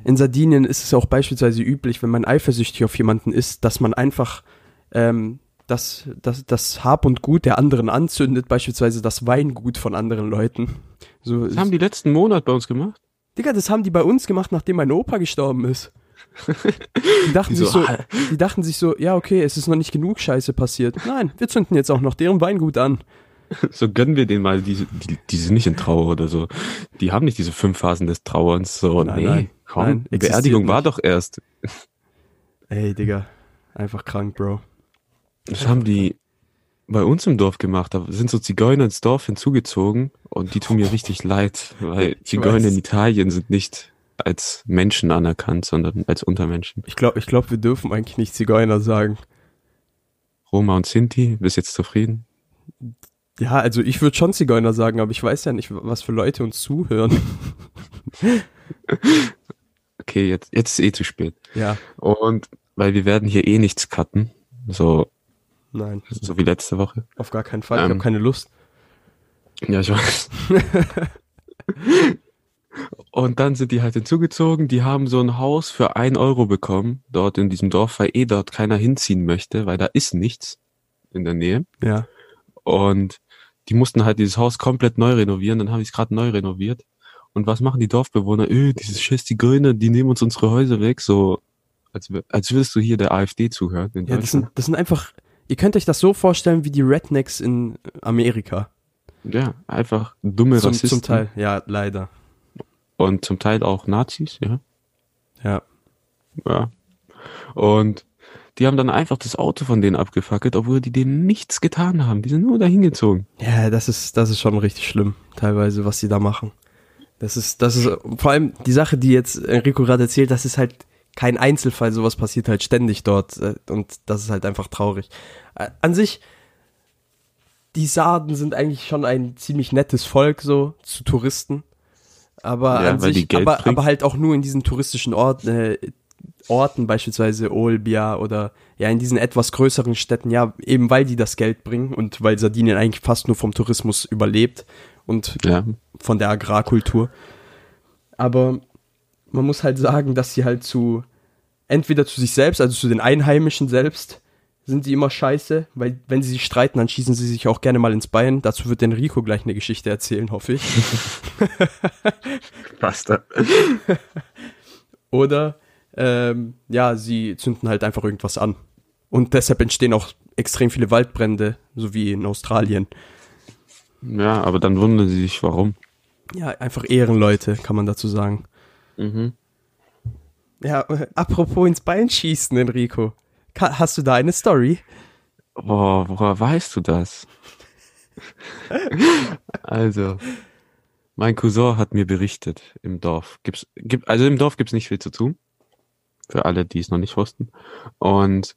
In Sardinien ist es auch beispielsweise üblich, wenn man eifersüchtig auf jemanden ist, dass man einfach ähm, das, das, das Hab und Gut der anderen anzündet, beispielsweise das Weingut von anderen Leuten. So, Das haben die letzten Monat bei uns gemacht. Digga, das haben die bei uns gemacht, nachdem mein Opa gestorben ist. Die dachten, sich so, die dachten sich so, ja, okay, es ist noch nicht genug Scheiße passiert. Nein, wir zünden jetzt auch noch deren Weingut an. So gönnen wir denen mal diese, die, die sind nicht in Trauer oder so. Die haben nicht diese fünf Phasen des Trauerns. So, Nein, nee, nein, komm, nein, Beerdigung war nicht. doch erst. Ey, Digga, einfach krank, Bro. Das haben die bei uns im Dorf gemacht. Da sind so Zigeuner ins Dorf hinzugezogen und die tun mir richtig leid, weil Zigeuner in Italien sind nicht als Menschen anerkannt, sondern als Untermenschen. Ich glaube, ich glaub, wir dürfen eigentlich nicht Zigeuner sagen. Roma und Sinti, bist jetzt zufrieden? Ja, also ich würde schon Zigeuner sagen, aber ich weiß ja nicht, was für Leute uns zuhören. Okay, jetzt, jetzt ist eh zu spät. Ja, Und weil wir werden hier eh nichts cutten, so, nein, so wie letzte Woche. auf gar keinen Fall. Ich Ähm. habe keine Lust. Ja, ich weiß. Und dann sind die halt hinzugezogen, die haben so ein Haus für ein Euro bekommen, dort in diesem Dorf, weil eh dort keiner hinziehen möchte, weil da ist nichts in der Nähe. Ja. Und die mussten halt dieses Haus komplett neu renovieren, dann haben die es gerade neu renoviert. Und was machen die Dorfbewohner? Öh, dieses scheiß die Grüne, die nehmen uns unsere Häuser weg, so als, als würdest du hier der AfD zuhören. Ja, das sind, das sind einfach, ihr könnt euch das so vorstellen wie die Rednecks in Amerika. ja, einfach dumme Zum, Rassisten. zum Teil, ja, leider. Und zum Teil auch Nazis, ja. Ja. Ja. Und die haben dann einfach das Auto von denen abgefackelt, obwohl die denen nichts getan haben. Die sind nur dahin gezogen. Ja, das ist, das ist schon richtig schlimm, teilweise, was sie da machen. Das ist, das ist, vor allem die Sache, die jetzt Enrico gerade erzählt, das ist halt kein Einzelfall, sowas passiert halt ständig dort äh, und das ist halt einfach traurig. Äh, An sich, die Sarden sind eigentlich schon ein ziemlich nettes Volk, so, zu Touristen. Aber Ja, an sich, aber, aber halt auch nur in diesen touristischen Orten, äh, Orten, beispielsweise Olbia oder ja, in diesen etwas größeren Städten, ja, eben weil die das Geld bringen und weil Sardinien eigentlich fast nur vom Tourismus überlebt und Ja. von der Agrarkultur. Aber man muss halt sagen, dass sie halt zu, entweder zu sich selbst, also zu den Einheimischen selbst, sind sie immer scheiße, weil wenn sie sich streiten, dann schießen sie sich auch gerne mal ins Bein. Dazu wird Enrico gleich eine Geschichte erzählen, hoffe ich. Basta. Oder ähm, ja, sie zünden halt einfach irgendwas an. Und deshalb entstehen auch extrem viele Waldbrände, so wie in Australien. Ja, aber dann wundern sie sich, warum. Ja, einfach Ehrenleute, kann man dazu sagen. Mhm. Ja, apropos ins Bein schießen, Enrico. Hast du da eine Story? Boah, woher weißt du das? also, mein Cousin hat mir berichtet, im Dorf gibt's, gibt, also im Dorf gibt's nicht viel zu tun. Für alle, die es noch nicht wussten. Und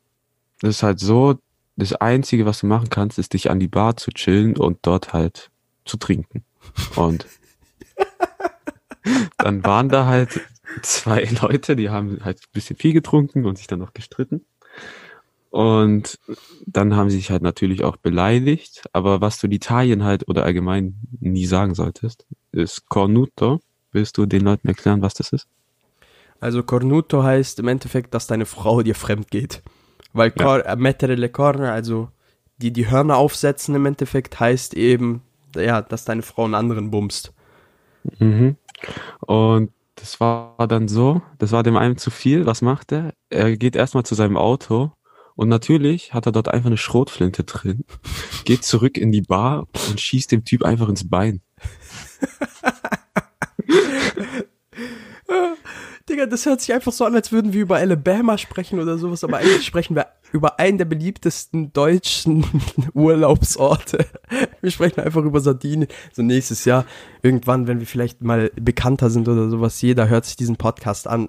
es ist halt so, das Einzige, was du machen kannst, ist dich an die Bar zu chillen und dort halt zu trinken. Und dann waren da halt zwei Leute, die haben halt ein bisschen viel getrunken und sich dann noch gestritten. Und dann haben sie sich halt natürlich auch beleidigt. Aber was du in Italien halt oder allgemein nie sagen solltest, ist Cornuto. Willst du den Leuten erklären, was das ist? Also Cornuto heißt im Endeffekt, dass deine Frau dir fremd geht. Weil Ja. cor, äh, mettere le corna, also die die Hörner aufsetzen im Endeffekt, heißt eben, ja, dass deine Frau einen anderen bumst. Mhm. Und das war dann so, das war dem einen zu viel. Was macht er? Er geht erstmal zu seinem Auto und natürlich hat er dort einfach eine Schrotflinte drin, geht zurück in die Bar und schießt dem Typ einfach ins Bein. Digga, das hört sich einfach so an, als würden wir über Alabama sprechen oder sowas, aber eigentlich sprechen wir über einen der beliebtesten deutschen Urlaubsorte. Wir sprechen einfach über Sardinien. So nächstes Jahr, irgendwann, wenn wir vielleicht mal bekannter sind oder sowas, jeder hört sich diesen Podcast an.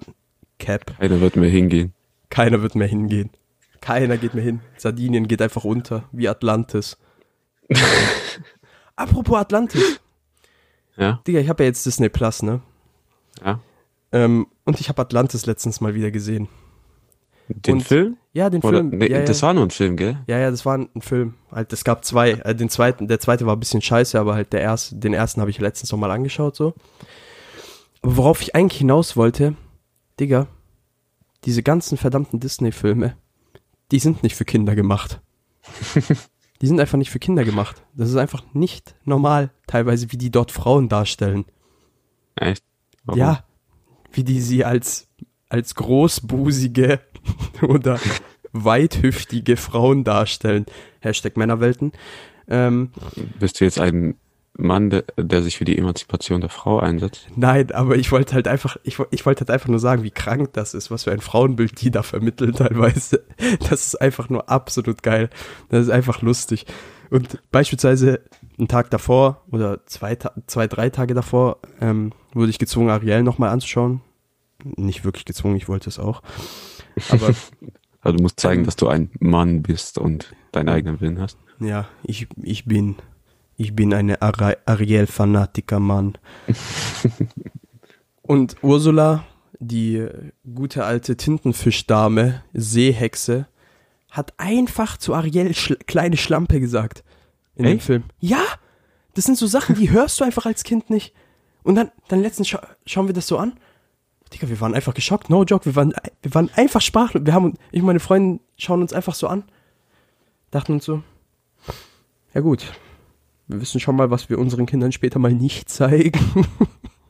Cap. Keiner wird mehr hingehen. Keiner wird mehr hingehen. Keiner geht mehr hin. Sardinien geht einfach unter, wie Atlantis. Apropos Atlantis. Ja, Digga, ich habe ja jetzt Disney Plus, ne? ja. Ähm, und ich habe Atlantis letztens mal wieder gesehen. Den Und- Film? Ja, den Oder, Film. nee, ja, das ja. war nur ein Film, gell? ja, ja, das war ein Film. Halt, es gab zwei. Äh, den zweiten, der zweite war ein bisschen scheiße, aber halt der erste, den ersten habe ich letztens noch mal angeschaut, so. Aber worauf ich eigentlich hinaus wollte, Digga, diese ganzen verdammten Disney-Filme, die sind nicht für Kinder gemacht. die sind einfach nicht für Kinder gemacht. Das ist einfach nicht normal, teilweise, wie die dort Frauen darstellen. Echt? Warum? Ja, wie die sie als, als großbusige oder weithüftige Frauen darstellen. Hashtag Männerwelten. Ähm, Bist du jetzt ein Mann, der, der sich für die Emanzipation der Frau einsetzt? nein, aber ich wollte halt einfach, ich, ich wollte halt einfach nur sagen, wie krank das ist, was für ein Frauenbild die da vermitteln teilweise. Das ist einfach nur absolut geil. Das ist einfach lustig. Und beispielsweise einen Tag davor oder zwei, zwei drei Tage davor ähm, wurde ich gezwungen, Ariel nochmal anzuschauen. Nicht wirklich gezwungen, ich wollte es auch. Aber Also du musst zeigen, Ähm. dass du ein Mann bist und deinen eigenen Willen hast. Ja, ich, ich bin, ich bin eine Ara Ariel-Fanatiker, Mann. Und Ursula, die gute alte Tintenfischdame, Seehexe, hat einfach zu Ariel schl kleine Schlampe gesagt. In dem Echt? Film. Ja! Das sind so Sachen, die hörst du einfach als Kind nicht. Und dann, dann letztens scha schauen wir das so an. Digga, wir waren einfach geschockt. No joke, wir waren, wir waren einfach sprachlos. Wir haben, ich und meine Freundin schauen uns einfach so an. Dachten uns so, ja gut, wir wissen schon mal, was wir unseren Kindern später mal nicht zeigen.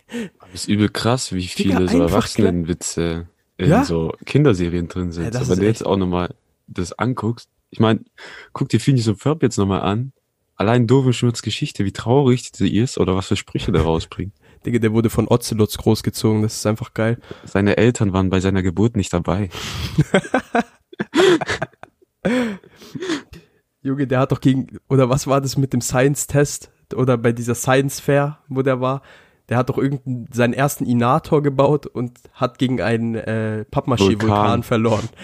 Das ist übel krass, wie Digga, viele so einfach Erwachsenenwitze in Ja? so Kinderserien drin sind. Ja, so, wenn du jetzt auch nochmal das anguckst, ich meine, guck dir Phineas und Ferb jetzt nochmal an. Allein Dovenschmutz Geschichte, wie traurig sie ist oder was für Sprüche der rausbringt. Digga, der wurde von Ocelots großgezogen, das ist einfach geil. Seine Eltern waren bei seiner Geburt nicht dabei. Junge, der hat doch gegen, oder was war das mit dem Science-Test? Oder bei dieser Science-Fair, wo der war? Der hat doch irgendeinen, seinen ersten Inator gebaut und hat gegen einen äh, Pappmaché-Vulkan Vulkan. verloren.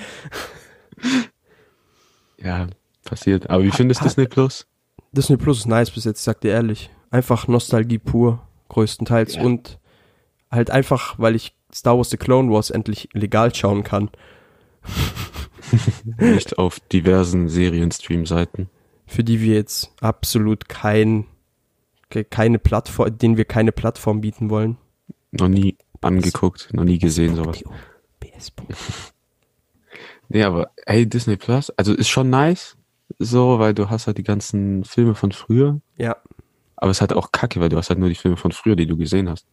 Ja, passiert. Aber wie findest du Disney Plus? Disney Plus ist nice bis jetzt, ich sag dir ehrlich. Einfach Nostalgie pur, größtenteils. Ja. Und halt einfach, weil ich Star Wars The Clone Wars endlich legal schauen kann. Nicht auf diversen Serienstream-Seiten. für die wir jetzt absolut kein, ke- keine Plattform, denen wir keine Plattform bieten wollen. Noch nie angeguckt, noch nie gesehen sowas. PS. Nee, aber hey, Disney Plus, also ist schon nice, so, weil du hast halt die ganzen Filme von früher, Ja. Aber es ist halt auch kacke, weil du hast halt nur die Filme von früher, die du gesehen hast.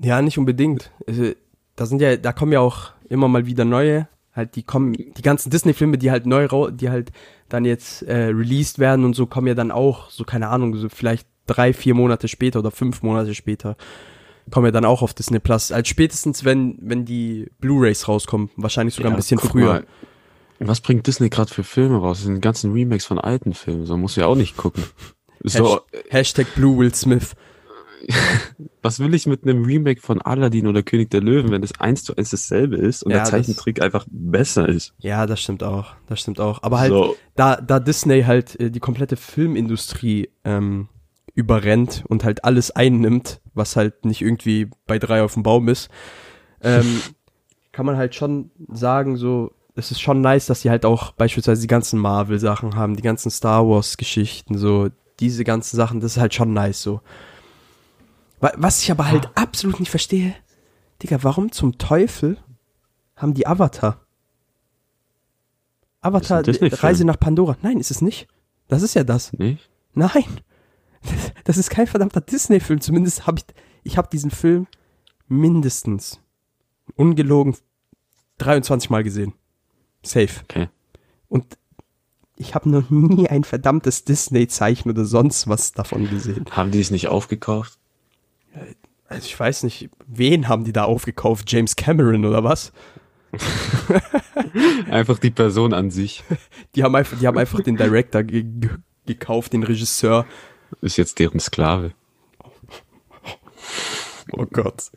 Ja, nicht unbedingt. Also, da sind ja, da kommen ja auch immer mal wieder neue, halt die kommen, die ganzen Disney-Filme, die halt neu die halt dann jetzt äh, released werden und so, kommen ja dann auch, so keine Ahnung, so vielleicht drei, vier Monate später oder fünf Monate später, kommen ja dann auch auf Disney Plus. Als spätestens, wenn, wenn die Blu-Rays rauskommen, wahrscheinlich sogar Ja, ein bisschen früher. mal, Was bringt Disney gerade für Filme raus? Das sind ganzen Remakes von alten Filmen, so musst du ja auch nicht gucken. So, Hasht- Hashtag Blue Will Smith. was will ich mit einem Remake von Aladdin oder König der Löwen, wenn das eins zu eins dasselbe ist und Ja, der Zeichentrick einfach besser ist? Ja, das stimmt auch. Das stimmt auch. Aber halt, So. da, da Disney halt äh, die komplette Filmindustrie ähm, überrennt und halt alles einnimmt, was halt nicht irgendwie bei drei auf dem Baum ist, ähm, kann man halt schon sagen, so, es ist schon nice, dass sie halt auch beispielsweise die ganzen Marvel-Sachen haben, die ganzen Star Wars-Geschichten, so, diese ganzen Sachen, das ist halt schon nice, so. Wa- Was ich aber halt absolut nicht verstehe, Digga, warum zum Teufel haben die Avatar? Avatar. Reise nach Pandora. Nein, ist es nicht. Das ist ja das. Nicht? Nein. Das, das ist kein verdammter Disney-Film. Zumindest habe ich, ich habe diesen Film mindestens, ungelogen, 23 Mal gesehen. Safe. Okay. Und ich habe noch nie ein verdammtes Disney-Zeichen oder sonst was davon gesehen. Haben die es nicht aufgekauft? Also ich weiß nicht, wen haben die da aufgekauft? James Cameron oder was? Einfach die Person an sich Die haben einfach, die haben einfach den Director ge ge gekauft, den Regisseur. ist jetzt deren Sklave. Oh Gott.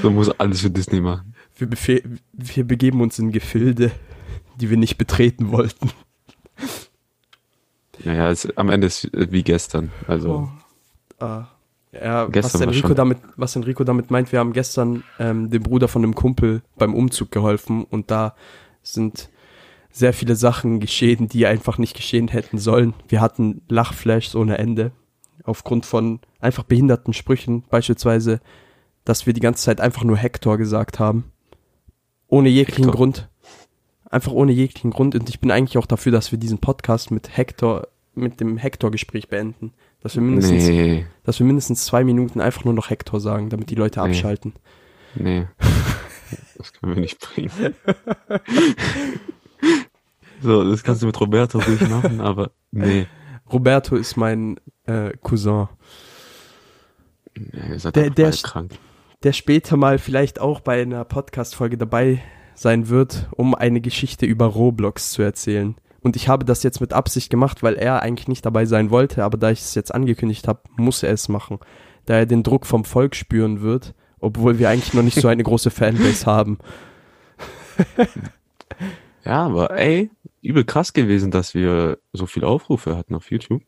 So muss alles für Disney machen. Wir, wir begeben uns in Gefilde, die wir nicht betreten wollten. Naja, es, am Ende ist wie gestern. Also, Ah. Ja, was Gestern war Enrico, damit, was Enrico damit meint, wir haben gestern ähm, dem Bruder von einem Kumpel beim Umzug geholfen und da sind sehr viele Sachen geschehen, die einfach nicht geschehen hätten sollen. Wir hatten Lachflashs ohne Ende aufgrund von einfach behinderten Sprüchen, beispielsweise, dass wir die ganze Zeit einfach nur Hector gesagt haben. Ohne jeglichen Hector. Grund. Einfach ohne jeglichen Grund. Und ich bin eigentlich auch dafür, dass wir diesen Podcast mit Hector, mit dem Hector-Gespräch beenden. Dass wir mindestens nee, dass wir mindestens zwei Minuten einfach nur noch Hector sagen, damit die Leute Nee. abschalten. nee. Das können wir nicht bringen. So, das kannst du mit Roberto ruhig machen, aber nee. Roberto ist mein äh, Cousin, nee ihr seid Der- der krank. der später mal vielleicht auch bei einer Podcast-Folge dabei sein wird, um eine Geschichte über Roblox zu erzählen. Und ich habe das jetzt mit Absicht gemacht, weil er eigentlich nicht dabei sein wollte, aber da ich es jetzt angekündigt habe, muss er es machen. Da er den Druck vom Volk spüren wird, obwohl wir eigentlich noch nicht so eine große Fanbase haben. Ja, aber ey, übel krass gewesen, dass wir so viele Aufrufe hatten auf YouTube.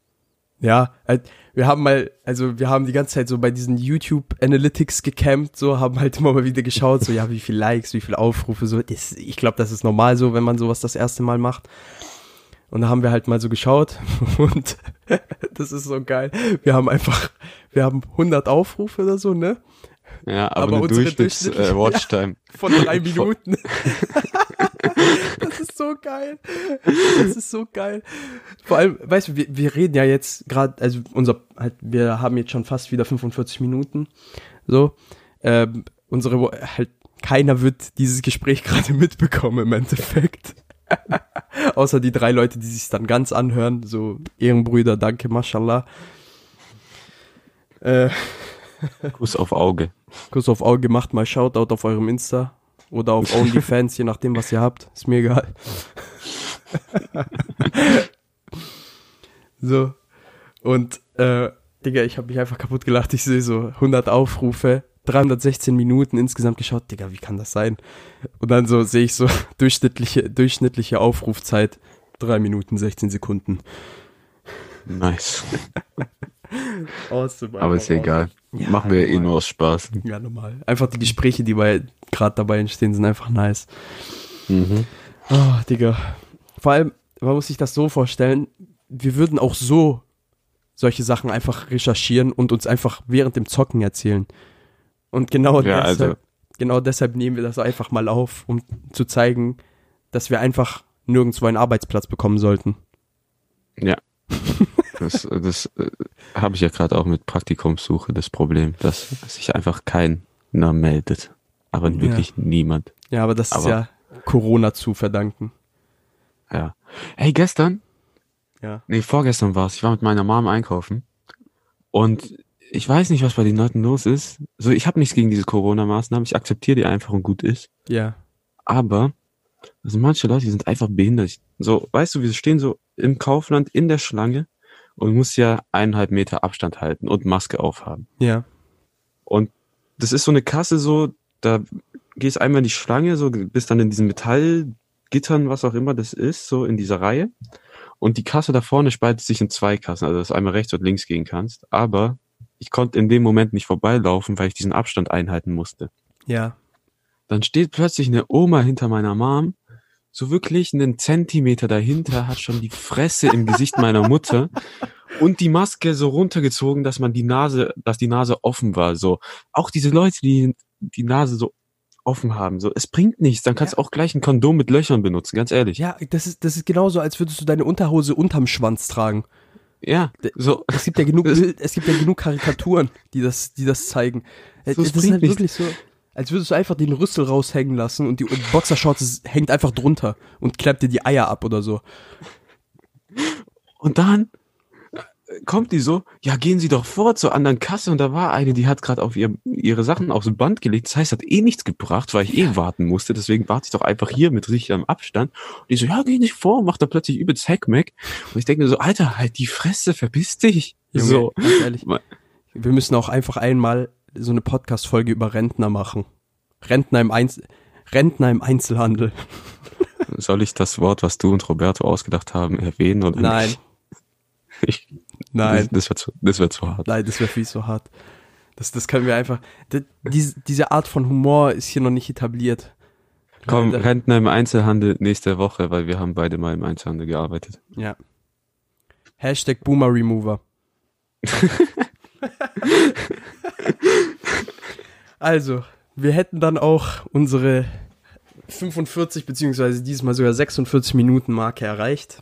Ja, halt, wir haben mal, also wir haben die ganze Zeit so bei diesen YouTube Analytics gecampt, so haben halt immer mal wieder geschaut, so ja, wie viele Likes, wie viele Aufrufe, so. Das, ich glaube, das ist normal so, wenn man sowas das erste Mal macht. Und da haben wir halt mal so geschaut und das ist so geil. Wir haben einfach, wir haben 100 Aufrufe oder so, ne? Ja, aber, Aber unsere Durchschnitts durchschnittliche- äh, Watchtime. Von drei Minuten. das ist so geil. Das ist so geil. Vor allem, weißt du, wir, wir reden ja jetzt gerade, also unser, halt, wir haben jetzt schon fast wieder 45 Minuten. So. Ähm, unsere, halt, keiner wird dieses Gespräch gerade mitbekommen im Endeffekt. Außer die drei Leute, die sich dann ganz anhören, so Ehrenbrüder, danke, mashallah. Äh, Kuss auf Auge. Kuss auf Auge gemacht, mal Shoutout auf eurem Insta oder auf OnlyFans, je nachdem, was ihr habt. Ist mir egal. so. Und, äh, Digga, ich habe mich einfach kaputt gelacht. Ich sehe so 100 Aufrufe, 316 Minuten insgesamt geschaut. Digga, wie kann das sein? Und dann so sehe ich so durchschnittliche, durchschnittliche Aufrufzeit 3 Minuten 16 Sekunden. Nice. Awesome, Aber ist ja egal. Ja, Machen wir eh normal. nur aus Spaß. Ja, normal. Einfach die Gespräche, die gerade dabei entstehen, sind einfach nice. Mhm. Oh, Digga. Vor allem, man muss sich das so vorstellen, wir würden auch so solche Sachen einfach recherchieren und uns einfach während dem Zocken erzählen. Und genau Ja, deshalb, also- genau deshalb nehmen wir das einfach mal auf, um zu zeigen, dass wir einfach nirgendwo einen Arbeitsplatz bekommen sollten. Ja. Das, das äh, habe ich ja gerade auch mit Praktikumssuche das Problem, dass sich einfach keiner meldet. Aber Ja. wirklich niemand. Ja, aber das ist Aber- ja Corona zu verdanken. Ja. Hey, gestern, Ja. nee, vorgestern war's. Ich war mit meiner Mom einkaufen und ich weiß nicht, was bei den Leuten los ist. So, ich habe nichts gegen diese Corona-Maßnahmen. Ich akzeptiere die einfach und gut ist. Ja. Aber also manche Leute, die sind einfach behindert. So, weißt du, wir stehen so im Kaufland in der Schlange und muss ja eineinhalb Meter Abstand halten und Maske aufhaben. Ja. Und das ist so eine Kasse so, da gehst einmal in die Schlange, so bist dann in diesen Metallgittern, was auch immer das ist, so in dieser Reihe. Und die Kasse da vorne spaltet sich in zwei Kassen, also dass du einmal rechts und links gehen kannst. Aber ich konnte in dem Moment nicht vorbeilaufen, weil ich diesen Abstand einhalten musste. Ja. Dann steht plötzlich eine Oma hinter meiner Mom, so wirklich einen Zentimeter dahinter, hat schon die Fresse im Gesicht meiner Mutter und die Maske so runtergezogen, dass man die Nase, dass die Nase offen war. So auch diese Leute, die die Nase so offen haben, so es bringt nichts. Dann kannst du auch gleich ein Kondom mit Löchern benutzen, ganz ehrlich. Ja, das ist, das ist genauso, als würdest du deine Unterhose unterm Schwanz tragen. Ja, so. Es gibt ja genug, es gibt ja genug Karikaturen, die das, die das zeigen. So, das es ist bringt halt nichts. wirklich so, als würdest du einfach den Rüssel raushängen lassen und die und Boxershorts hängt einfach drunter und klappt dir die Eier ab oder so. Und dann äh, kommt die so, ja, gehen Sie doch vor zur anderen Kasse. Und da war eine, die hat gerade auf ihr, ihre Sachen aufs Band gelegt. Das heißt, hat eh nichts gebracht, weil ich eh warten musste. Deswegen warte ich doch einfach hier mit richtigem Abstand. Und die so, ja, geh nicht vor, macht dann plötzlich übelst Heckmeck. Und ich denke mir so, Alter, halt die Fresse, verpiss dich. Junge, So. ganz ehrlich. Wir müssen auch einfach einmal so eine Podcast-Folge über Rentner machen. Rentner im, Einz Rentner im Einzelhandel. Soll ich das Wort, was du und Roberto ausgedacht haben, erwähnen oder Nein? Ich, nein, Das, das wird zu, das wird zu hart. nein, das wäre viel zu hart. Das, das können wir einfach. d- Diese, diese Art von Humor ist hier noch nicht etabliert. Komm, Leider. Rentner im Einzelhandel nächste Woche, weil wir haben beide mal im Einzelhandel gearbeitet. Ja. Hashtag Boomer Remover. also, wir hätten dann auch unsere 45 beziehungsweise dieses Mal sogar 46 Minuten Marke erreicht.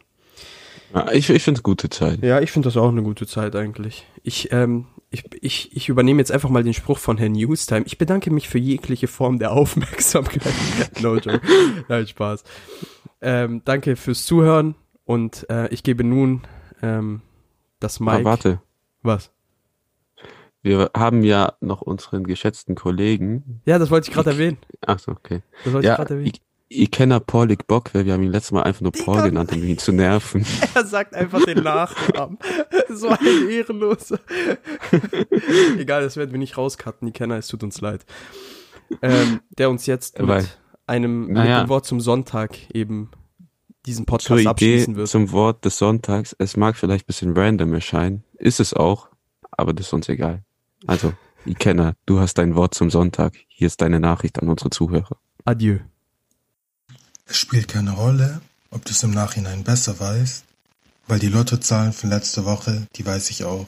Ich, ich finde es gute Zeit. Ja, ich finde das auch eine gute Zeit eigentlich. Ich, ähm, ich, ich, ich übernehme jetzt einfach mal den Spruch von Herrn Newstime. Ich bedanke mich für jegliche Form der Aufmerksamkeit. no joke. Nein, Spaß. Ähm, danke fürs Zuhören und äh, ich gebe nun ähm, das Mike. Aber warte, Was? Wir haben ja noch unseren geschätzten Kollegen. Ja, das wollte ich gerade erwähnen. Ach so, okay. Das wollte ich Ja, gerade erwähnen. ich, ich kenne Paulik Bock, weil wir haben ihn letztes Mal einfach nur Paul Digga. genannt, um ihn zu nerven. Er sagt einfach den Nachnamen. so ein Ehrenloser. Egal, das werden wir nicht rauscutten, die Kenner, es tut uns leid. Ähm, der uns jetzt Weil- mit einem, Naja. mit dem Wort zum Sonntag eben diesen Zur Podcast Idee, abschließen wird. zum Wort des Sonntags. Es mag vielleicht ein bisschen random erscheinen, ist es auch, aber das ist uns egal. Also, Ikenna, du hast dein Wort zum Sonntag. Hier ist deine Nachricht an unsere Zuhörer. Adieu. Es spielt keine Rolle, ob du es im Nachhinein besser weißt, weil die Lottozahlen von letzter Woche, die weiß ich auch.